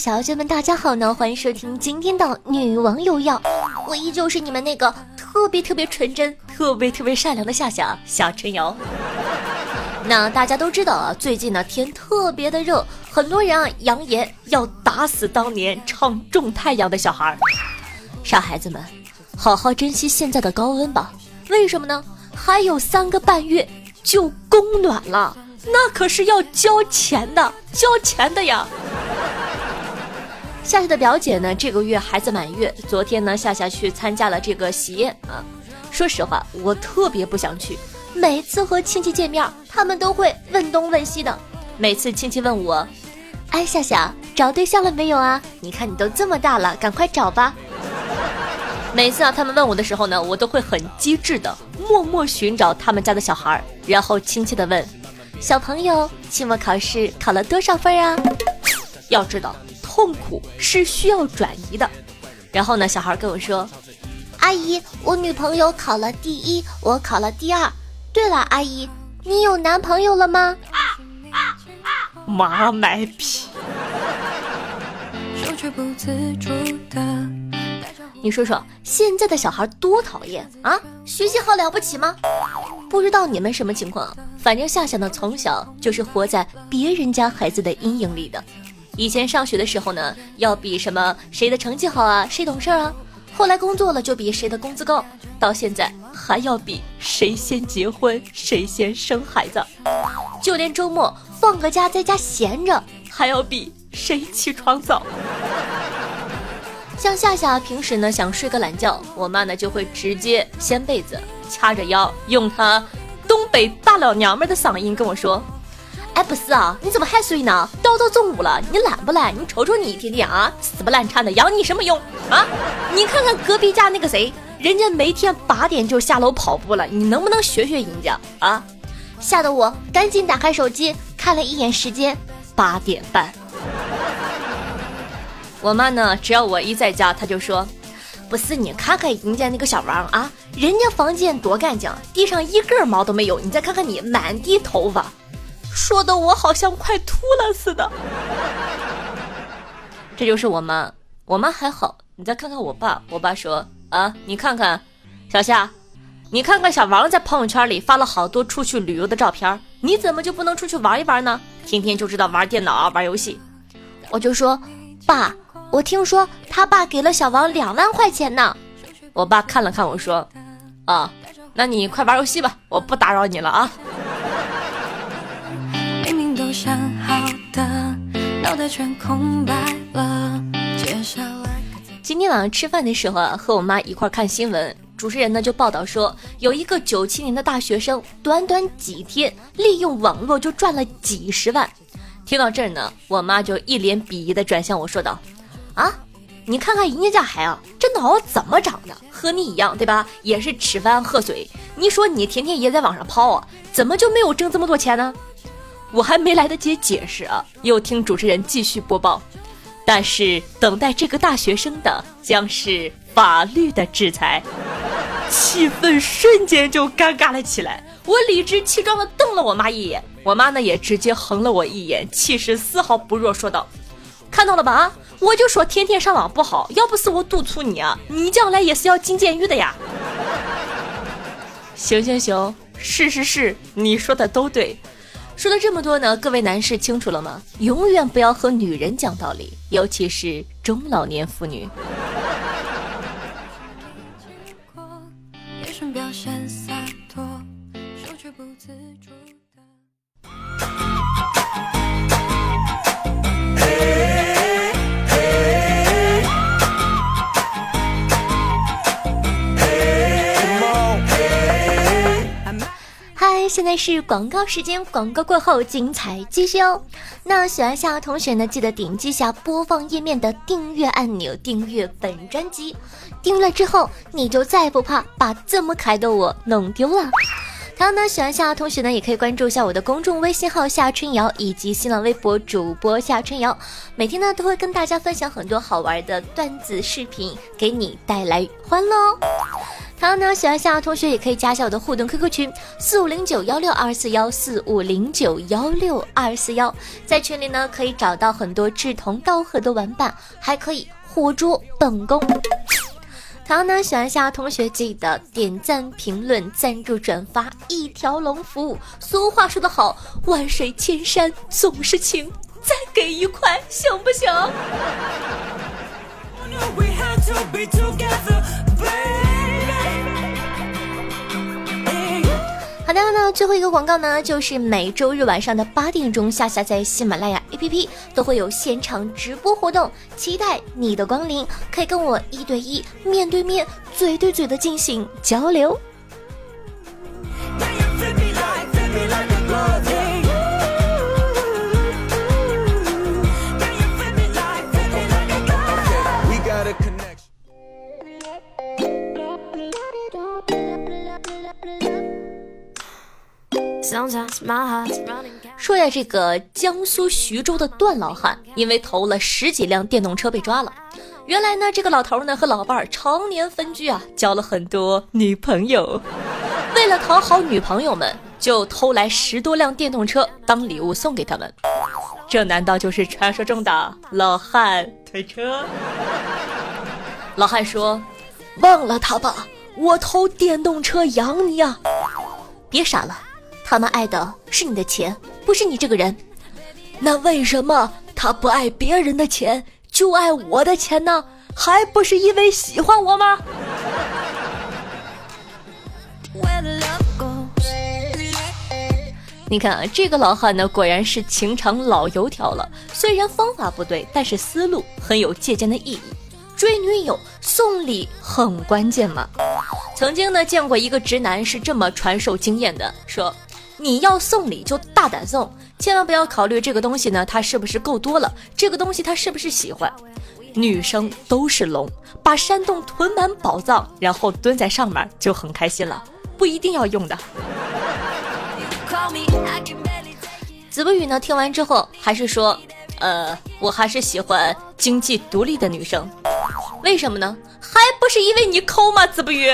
小姐们，大家好呢！欢迎收听今天的女王有药，我依旧是你们那个特别特别纯真、特别特别善良的夏夏夏春瑶。那大家都知道啊，最近呢天特别的热，很多人啊扬言要打死当年唱《种太阳》的小孩儿。傻孩子们，好好珍惜现在的高温吧。为什么呢？还有三个半月就供暖了，那可是要交钱的，交钱的呀。夏夏的表姐呢，这个月孩子满月，昨天呢，夏夏去参加了这个喜宴啊。说实话，我特别不想去。每次和亲戚见面，他们都会问东问西的。每次亲戚问我：“哎，夏夏找对象了没有啊？你看你都这么大了，赶快找吧。”每次啊，他们问我的时候呢，我都会很机智的默默寻找他们家的小孩，然后亲切的问：“小朋友，期末考试考了多少分啊？”要知道，痛苦是需要转移的。然后呢，小孩跟我说：“阿姨，我女朋友考了第一，我考了第二。”对了，阿姨，你有男朋友了吗？妈卖批！你说说，现在的小孩多讨厌啊！学习好了不起吗？不知道你们什么情况，反正夏夏呢，从小就是活在别人家孩子的阴影里的。以前上学的时候呢，要比什么谁的成绩好啊，谁懂事啊。后来工作了就比谁的工资高，到现在还要比谁先结婚谁先生孩子，就连周末放个假在家闲着还要比谁起床早。像夏夏平时呢想睡个懒觉，我妈呢就会直接掀被子，掐着腰，用她东北大老娘们的嗓音跟我说。哎，不是啊，你怎么还睡呢？都到中午了，你懒不懒？你瞅瞅你一天天啊，死不烂颤的，养你什么用啊？你看看隔壁家那个谁，人家每天八点就下楼跑步了，你能不能学学人家啊？吓得我赶紧打开手机看了一眼时间，八点半。我妈呢，只要我一在家，她就说：“不是你看看人家那个小王啊，人家房间多干净，地上一根毛都没有，你再看看你，满地头发。”说的我好像快秃了似的。这就是我妈，我妈还好。你再看看我爸，我爸说啊，你看看小夏，你看看小王在朋友圈里发了好多出去旅游的照片，你怎么就不能出去玩一玩呢？天天就知道玩电脑、啊玩游戏。我就说爸，我听说他爸给了小王两万块钱呢。我爸看了看我说啊，那你快玩游戏吧，我不打扰你了啊。全空白了。接下来，今天晚上吃饭的时候啊，和我妈一块看新闻，主持人呢就报道说，有一个九七年的大学生，短短几天利用网络就赚了几十万。听到这儿呢，我妈就一脸鄙夷的转向我说道：“啊，你看看人家家孩啊，这脑子怎么长的？和你一样对吧？也是吃饭喝水。你说你天天也在网上泡啊，怎么就没有挣这么多钱呢？”我还没来得及解释啊，又听主持人继续播报。但是等待这个大学生的将是法律的制裁，气氛瞬间就尴尬了起来。我理直气壮地瞪了我妈一眼，我妈呢也直接横了我一眼，气势丝毫不弱，说道：“看到了吧？啊，我就说天天上网不好，要不是我督促你啊，你将来也是要进监狱的呀。”行行行，是是是，你说的都对。说了这么多呢，各位男士清楚了吗？永远不要和女人讲道理，尤其是中老年妇女。现在是广告时间，广告过后精彩继续哦。那喜欢夏同学呢，记得点击下播放页面的订阅按钮，订阅本专辑。订阅之后，你就再不怕把这么可爱的我弄丢了。同样呢，喜欢夏同学呢，也可以关注一下我的公众微信号夏春瑶以及新浪微博主播夏春瑶，每天呢都会跟大家分享很多好玩的段子视频，给你带来欢乐哦。同样呢，喜欢夏同学也可以加一下我的互动 QQ 群四五零九幺六二四幺四五零九幺六二四幺，在群里呢可以找到很多志同道合的玩伴，还可以活捉本宫。同样呢，喜欢夏同学记得点赞、评论、赞助、转发，一条龙服务。俗话说得好，万水千山总是情，再给一块行不行？好的那，最后一个广告呢，就是每周日晚上的八点钟，下下在喜马拉雅 APP 都会有现场直播活动，期待你的光临，可以跟我一对一、面对面、嘴对嘴的进行交流。说呀，这个江苏徐州的段老汉，因为偷了十几辆电动车被抓了。原来呢，这个老头呢和老伴儿常年分居啊，交了很多女朋友。为了讨好女朋友们，就偷来十多辆电动车当礼物送给他们。这难道就是传说中的老汉推车？老汉说：“忘了他吧，我偷电动车养你啊！别傻了。”他们爱的是你的钱，不是你这个人。那为什么他不爱别人的钱，就爱我的钱呢？还不是因为喜欢我吗？你看啊，这个老汉呢，果然是情场老油条了。虽然方法不对，但是思路很有借鉴的意义。追女友送礼很关键嘛。曾经呢，见过一个直男是这么传授经验的，说。你要送礼就大胆送，千万不要考虑这个东西呢，它是不是够多了？这个东西他是不是喜欢？女生都是龙，把山洞囤满宝藏，然后蹲在上面就很开心了，不一定要用的。子不语呢，听完之后还是说，呃，我还是喜欢经济独立的女生，为什么呢？还不是因为你抠吗？子不语。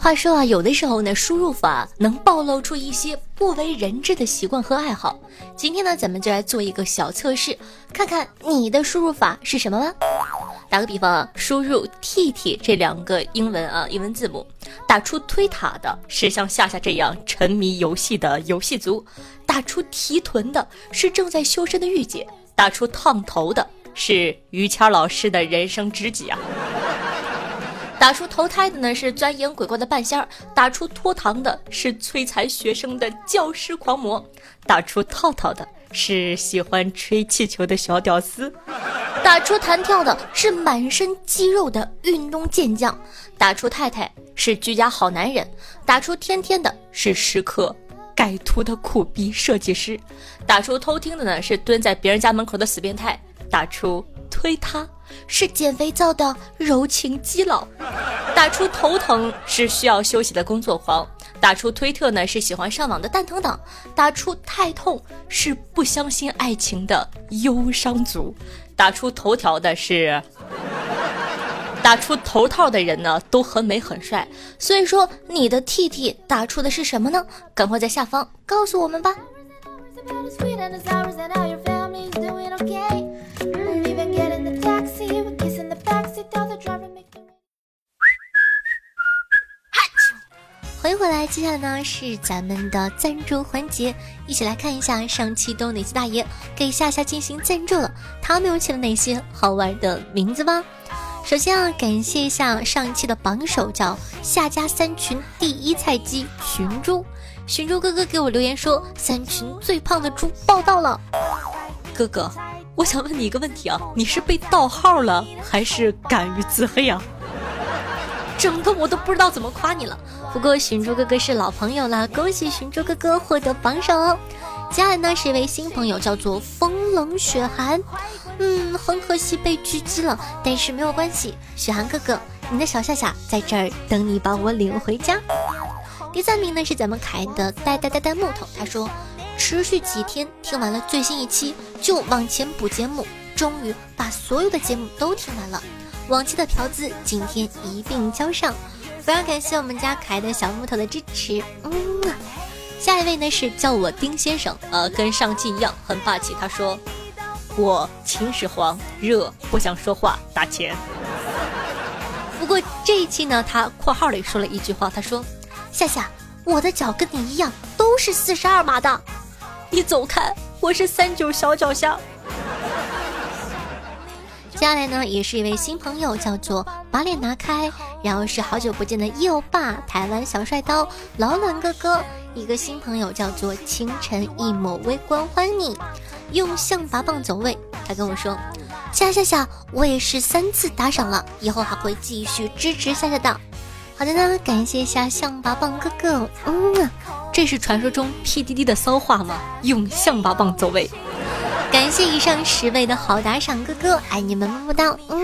话说啊，有的时候呢，输入法能暴露出一些不为人知的习惯和爱好。今天呢，咱们就来做一个小测试，看看你的输入法是什么吧。打个比方啊，输入 “T T” 这两个英文啊英文字母，打出推塔的是像夏夏这样沉迷游戏的游戏族，打出提臀的是正在修身的御姐，打出烫头的是于谦老师的人生知己啊。打出投胎的呢是钻研鬼怪的半仙儿，打出脱堂的是摧残学生的教师狂魔，打出套套的是喜欢吹气球的小屌丝，打出弹跳的是满身肌肉的运动健将，打出太太是居家好男人，打出天天的是时刻改图的苦逼设计师，打出偷听的呢是蹲在别人家门口的死变态，打出推他。是减肥皂的柔情基佬，打出头疼是需要休息的工作狂，打出推特呢是喜欢上网的蛋疼党，打出太痛是不相信爱情的忧伤族，打出头条的是，打出头套的人呢都很美很帅，所以说你的 T T 打出的是什么呢？赶快在下方告诉我们吧。欢迎回来，接下来呢是咱们的赞助环节，一起来看一下上期都哪些大爷给夏夏进行赞助了，他们又起了哪些好玩的名字吧。首先啊，感谢一下上一期的榜首，叫夏家三群第一菜鸡寻猪，寻猪哥哥给我留言说，三群最胖的猪报道了。哥哥，我想问你一个问题啊，你是被盗号了，还是敢于自黑啊？整的我都不知道怎么夸你了。不过寻珠哥哥是老朋友了，恭喜寻珠哥哥获得榜首哦。接下来呢是一位新朋友，叫做风冷雪寒。嗯，很可惜被狙击了，但是没有关系，雪寒哥哥，你的小夏夏在这儿等你把我领回家。第三名呢是咱们可爱的呆呆呆呆木头，他说持续几天听完了最新一期，就往前补节目，终于把所有的节目都听完了，往期的嫖资今天一并交上，非常感谢我们家可爱的小木头的支持，嗯。下一位呢是叫我丁先生，呃，跟上期一样很霸气。他说：“我秦始皇热，不想说话，打钱。”不过这一期呢，他括号里说了一句话，他说：“夏夏，我的脚跟你一样，都是四十二码的，你走开，我是三九小脚虾。”接下来呢，也是一位新朋友，叫做把脸拿开，然后是好久不见的右爸，台湾小帅刀，老冷哥哥。一个新朋友叫做清晨一抹微光，欢迎你用象拔蚌走位。他跟我说：“夏夏夏，我也是三次打赏了，以后还会继续支持夏夏的。”好的呢，感谢一下象拔蚌哥哥。嗯，这是传说中 PDD 的骚话吗？用象拔蚌走位。感谢以上十位的好打赏哥哥，爱你们么么哒。嗯。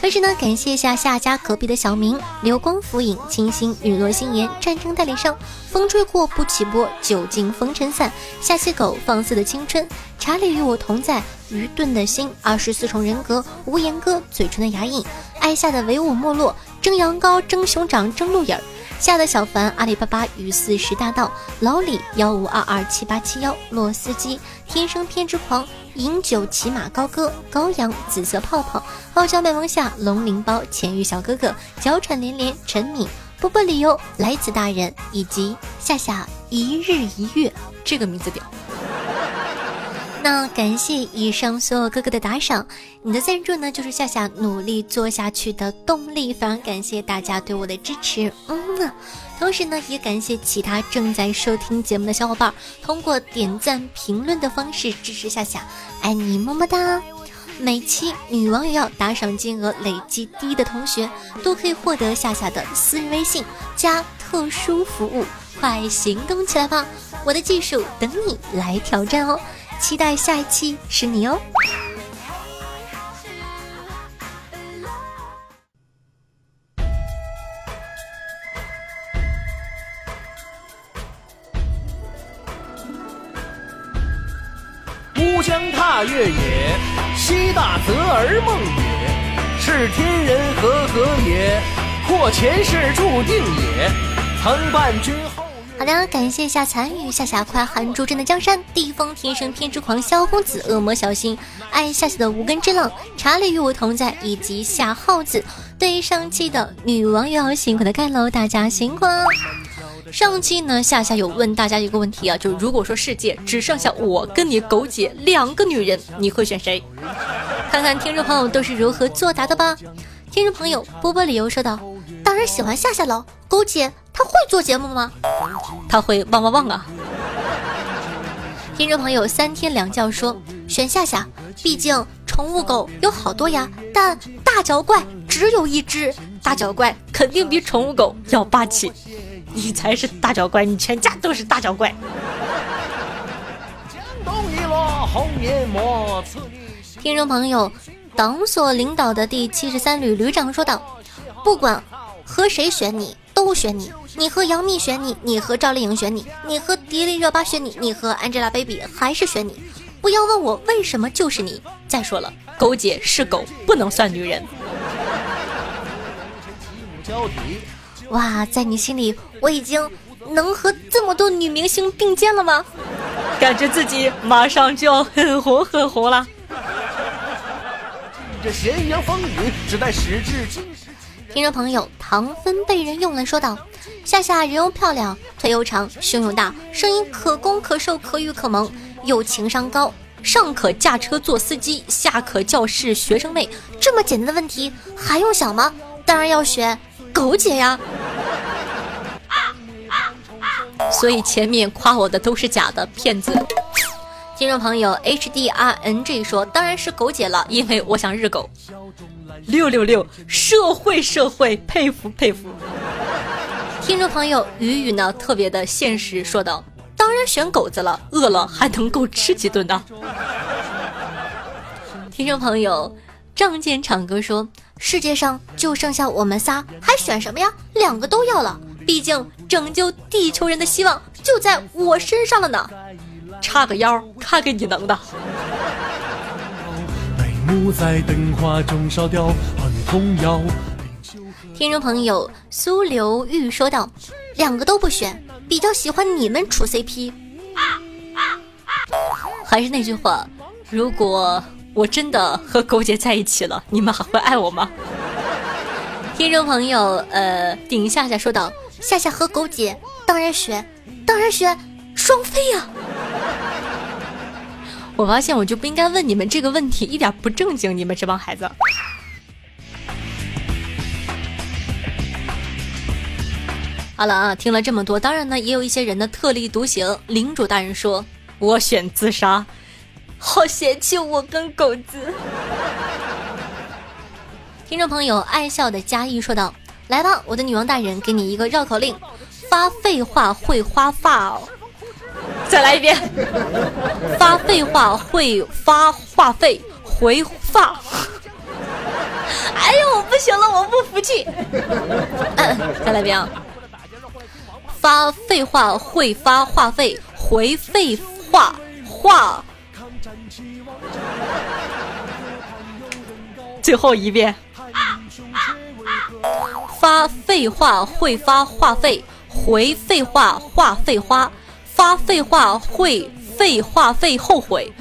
同时呢，感谢一下夏家隔壁的小明，流光浮影，清新日落心言，战争代理商，风吹过不起波，酒尽风尘散，下期狗放肆的青春，查理与我同在，愚钝的心，二十四重人格，无言哥，嘴唇的牙印，爱夏的唯我没落，蒸羊羔，蒸熊掌，蒸鹿眼儿，吓得小凡，阿里巴巴与四十大盗，老李幺五二二七八七幺，洛司机，天生偏执狂。饮酒骑马高歌，羔羊紫色泡泡，傲娇卖萌下龙鳞包，浅玉小哥哥娇喘连连，陈敏波波理由来自大人以及夏夏一日一月这个名字屌。那感谢以上所有哥哥的打赏，你的赞助呢就是夏夏努力做下去的动力，非常感谢大家对我的支持，嗯呢。同时呢，也感谢其他正在收听节目的小伙伴，通过点赞、评论的方式支持夏夏，爱你么么哒！每期女王有要打赏金额累计低的同学，都可以获得夏夏的私人微信加特殊服务，快行动起来吧！我的技术等你来挑战哦，期待下一期是你哦。将踏月也，西大泽而梦也。是天人合合也，或前世注定也。曾伴君后。好的，感谢一下残雨夏夏快喊助阵的江山，地风天生偏执狂萧公子，恶魔小心爱夏夏的无根之浪，查理与我同在，以及夏耗子。对上期的女网友辛苦的盖楼，大家辛苦。上期呢，夏夏有问大家一个问题啊，就如果说世界只剩下我跟你狗姐两个女人，你会选谁？看看听众朋友都是如何作答的吧。听众朋友波波理由说道：“当然喜欢夏夏了，狗姐她会做节目吗？他会汪汪汪啊。”听众朋友三天两觉说选夏夏，毕竟宠物狗有好多呀，但大脚怪只有一只，大脚怪肯定比宠物狗要霸气。你才是大脚怪，你全家都是大脚怪。听众朋友，党所领导的第七十三旅旅长说道：“不管和谁选你，都选你。你和杨幂选你，你和赵丽颖选你，你和迪丽热巴选你，你和 Angelababy 还是选你。不要问我为什么就是你。再说了，狗姐是狗，不能算女人。”哇，在你心里，我已经能和这么多女明星并肩了吗？感觉自己马上就要很红很红了。这咸阳风雨，只待时至今日。听众朋友，糖分被人用了，说道：夏夏人又漂亮，腿又长，胸又大，声音可攻可受，可雨可萌，又情商高，上可驾车做司机，下可教室学生妹。这么简单的问题还用想吗？当然要选。狗姐呀，所以前面夸我的都是假的骗子。听众朋友 H D R N G 说，当然是狗姐了，因为我想日狗。六六六，社会社会，佩服佩服。听众朋友雨雨呢特别的现实，说道：“当然选狗子了，饿了还能够吃几顿呢。”听众朋友仗剑长歌说：“世界上就剩下我们仨，还选什么呀？两个都要了，毕竟拯救地球人的希望就在我身上了呢。”叉个腰，看给你能的。听众朋友苏刘玉说道：“两个都不选，比较喜欢你们处 CP。”还是那句话，如果我真的和狗姐在一起了，你们还会爱我吗？听众朋友，呃，顶夏夏说道：“夏夏和狗姐当然选，当然选双飞呀。”我发现我就不应该问你们这个问题，一点不正经，你们这帮孩子。好了啊，听了这么多，当然呢，也有一些人的特立独行。领主大人说：“我选自杀。”好嫌弃我跟狗子。听众朋友爱笑的嘉义说道：“来吧，我的女王大人，给你一个绕口令：发废话会花发哦。”再来一遍：发废话会发话费回发。哎呦，我不行了，我不服气。嗯再来一遍。发废话会发话费，回废话话。最后一遍。发废话会发话费，回废话话费花。发废话会废话费后悔，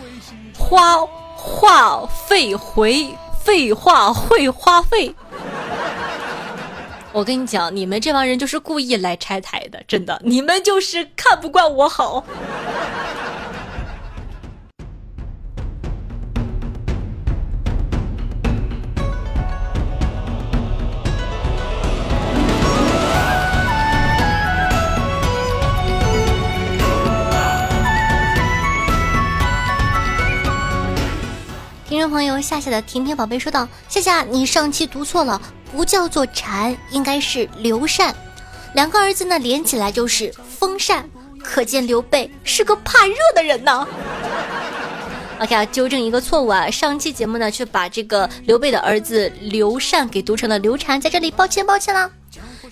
花话费回废话会花费。我跟你讲，你们这帮人就是故意来拆台的，真的，你们就是看不惯我好。朋友夏夏的甜甜宝贝说道：“夏夏，你上期读错了。”不叫做禅，应该是刘禅，两个儿子呢连起来就是风扇，可见刘备是个怕热的人呢。OK 啊，纠正一个错误啊，上期节目呢却把这个刘备的儿子刘禅给读成了刘禅，在这里抱歉抱歉啦。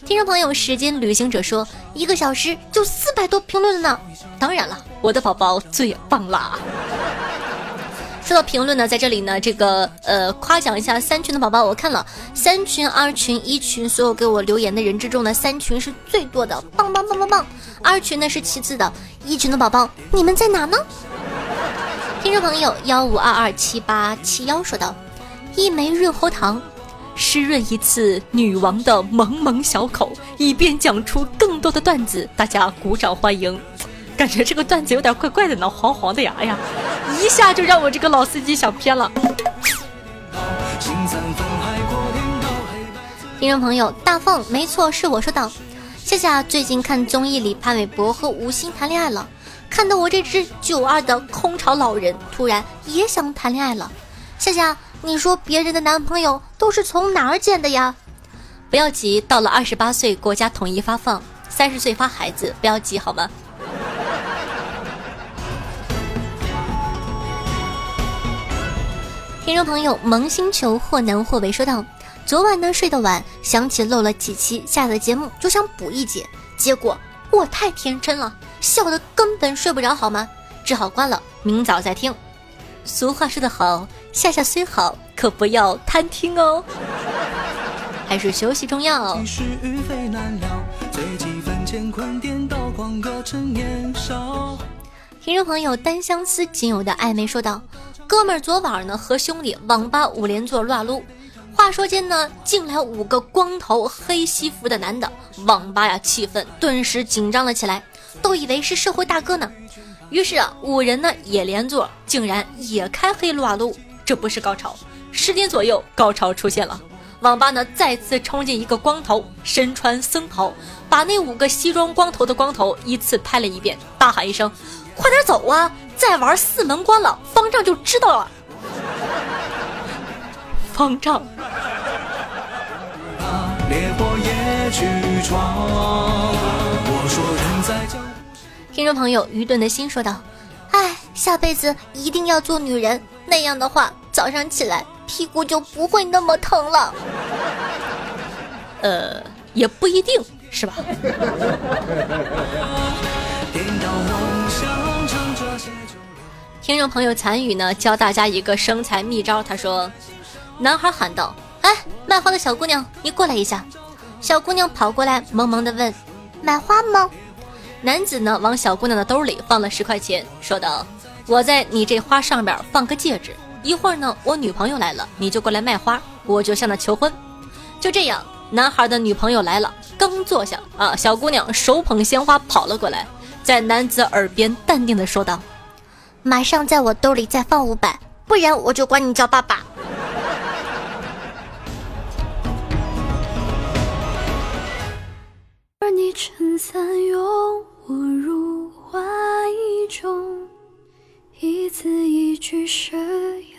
听众朋友，时间旅行者说，一个小时就四百多评论了呢。当然了，我的宝宝最棒啦。说到评论呢，在这里呢，这个呃，夸奖一下三群的宝宝。我看了三群、二群、一群，所有给我留言的人之中呢，三群是最多的，棒棒棒棒棒。二群呢是其次的，一群的宝宝，你们在哪呢？听众朋友幺五二二七八七幺说道：一枚润喉糖，湿润一次女王的萌萌小口，以便讲出更多的段子。大家鼓掌欢迎。感觉这个段子有点怪怪的呢，黄黄的呀！哎呀，一下就让我这个老司机想偏了。听众朋友，大凤，没错，是我说道。夏夏最近看综艺里潘玮柏和吴昕谈恋爱了，看得我这只九二的空巢老人突然也想谈恋爱了。夏夏，你说别人的男朋友都是从哪儿捡的呀？不要急，到了二十八岁国家统一发放，三十岁发孩子，不要急好吗？听众朋友，萌星球或南或北说道：“昨晚呢睡得晚，想起漏了几期下的节目，就想补一节，结果我太天真了，笑得根本睡不着，好吗？只好关了，明早再听。”俗话说得好，下下虽好，可不要贪听哦，还是休息重要。听众朋友，单相思仅有的暧昧说道：“哥们儿，昨晚呢和兄弟网吧五连坐撸啊撸，话说间呢进来五个光头黑西服的男的，网吧呀气氛顿时紧张了起来，都以为是社会大哥呢。于是啊五人呢也连坐，竟然也开黑撸啊撸。这不是高潮，十点左右高潮出现了，网吧呢再次冲进一个光头，身穿僧袍，把那五个西装光头的光头依次拍了一遍，大喊一声。”快点走啊！再玩四门关了，方丈就知道了。方丈。听众朋友，愚钝的心说道：“哎，下辈子一定要做女人，那样的话，早上起来屁股就不会那么疼了。”呃，也不一定是吧？听众朋友残雨呢，教大家一个生财秘招。他说：“男孩喊道，哎，卖花的小姑娘，你过来一下。”小姑娘跑过来，萌萌的问：“买花吗？”男子呢，往小姑娘的兜里放了十块钱，说道：“我在你这花上面放个戒指，一会儿呢，我女朋友来了，你就过来卖花，我就向她求婚。”就这样，男孩的女朋友来了，刚坐下啊，小姑娘手捧鲜花跑了过来，在男子耳边淡定的说道：“马上在我兜里再放五百，不然我就管你叫爸爸。”而你撑伞拥我入怀中，一字一句誓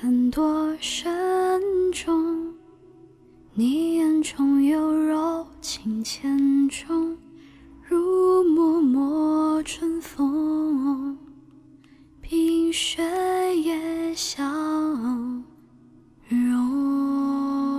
言多慎重。你眼中有柔情千种，如脉脉春风，冰雪也消融。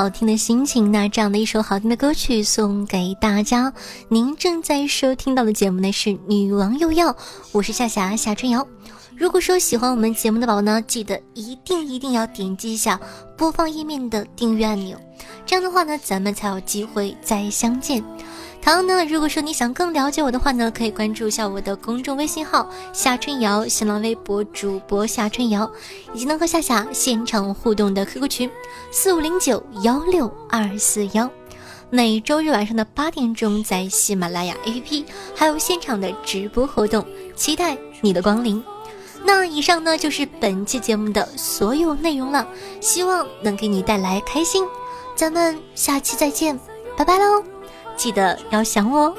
好听的心情，那这样的一首好听的歌曲送给大家。您正在收听到的节目呢是《女王又要》，我是夏霞夏春瑶。如果说喜欢我们节目的宝宝呢，记得一定一定要点击一下播放页面的订阅按钮，这样的话呢，咱们才有机会再相见。同样呢，如果说你想更了解我的话呢，可以关注一下我的公众微信号夏春瑶，新浪微博主播夏春瑶，以及能和夏夏现场互动的 QQ 群四五零九幺六二四幺。每周日晚上的八点钟，在喜马拉雅 APP 还有现场的直播活动，期待你的光临。那以上呢就是本期节目的所有内容了，希望能给你带来开心。咱们下期再见，拜拜喽！记得要想我哦。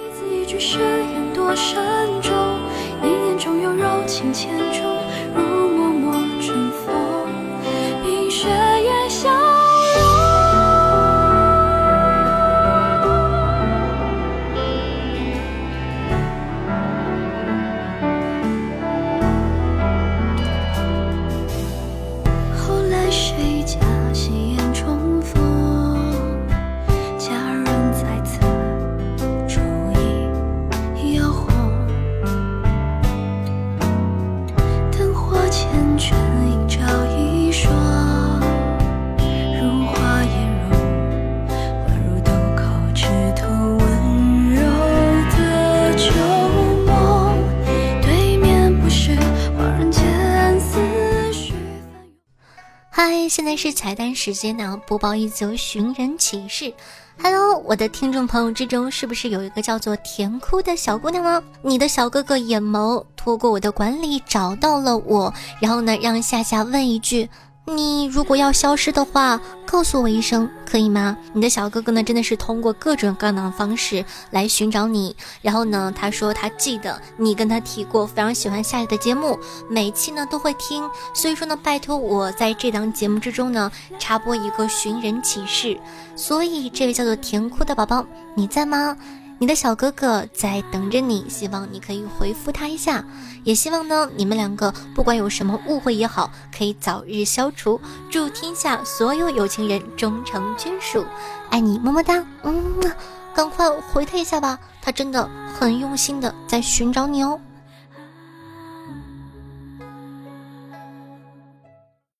但是彩蛋时间呢，播报一则寻人启事。Hello，我的听众朋友之中，是不是有一个叫做甜哭的小姑娘呢？你的小哥哥眼眸通过我的管理找到了我，然后呢，让夏夏问一句：你如果要消失的话，告诉我一声，可以吗？你的小哥哥呢，真的是通过各种各样的方式来寻找你。然后呢，他说他记得你跟他提过，非常喜欢夏夏的节目，每期呢都会听。所以说呢，拜托我在这档节目之中呢，插播一个寻人启事。所以这位叫做甜哭的宝宝，你在吗？你的小哥哥在等着你，希望你可以回复他一下，也希望呢你们两个不管有什么误会也好，可以早日消除。祝天下所有有情人终成眷属，爱你么么哒，嗯，赶快回他一下吧，他真的很用心的在寻找你哦。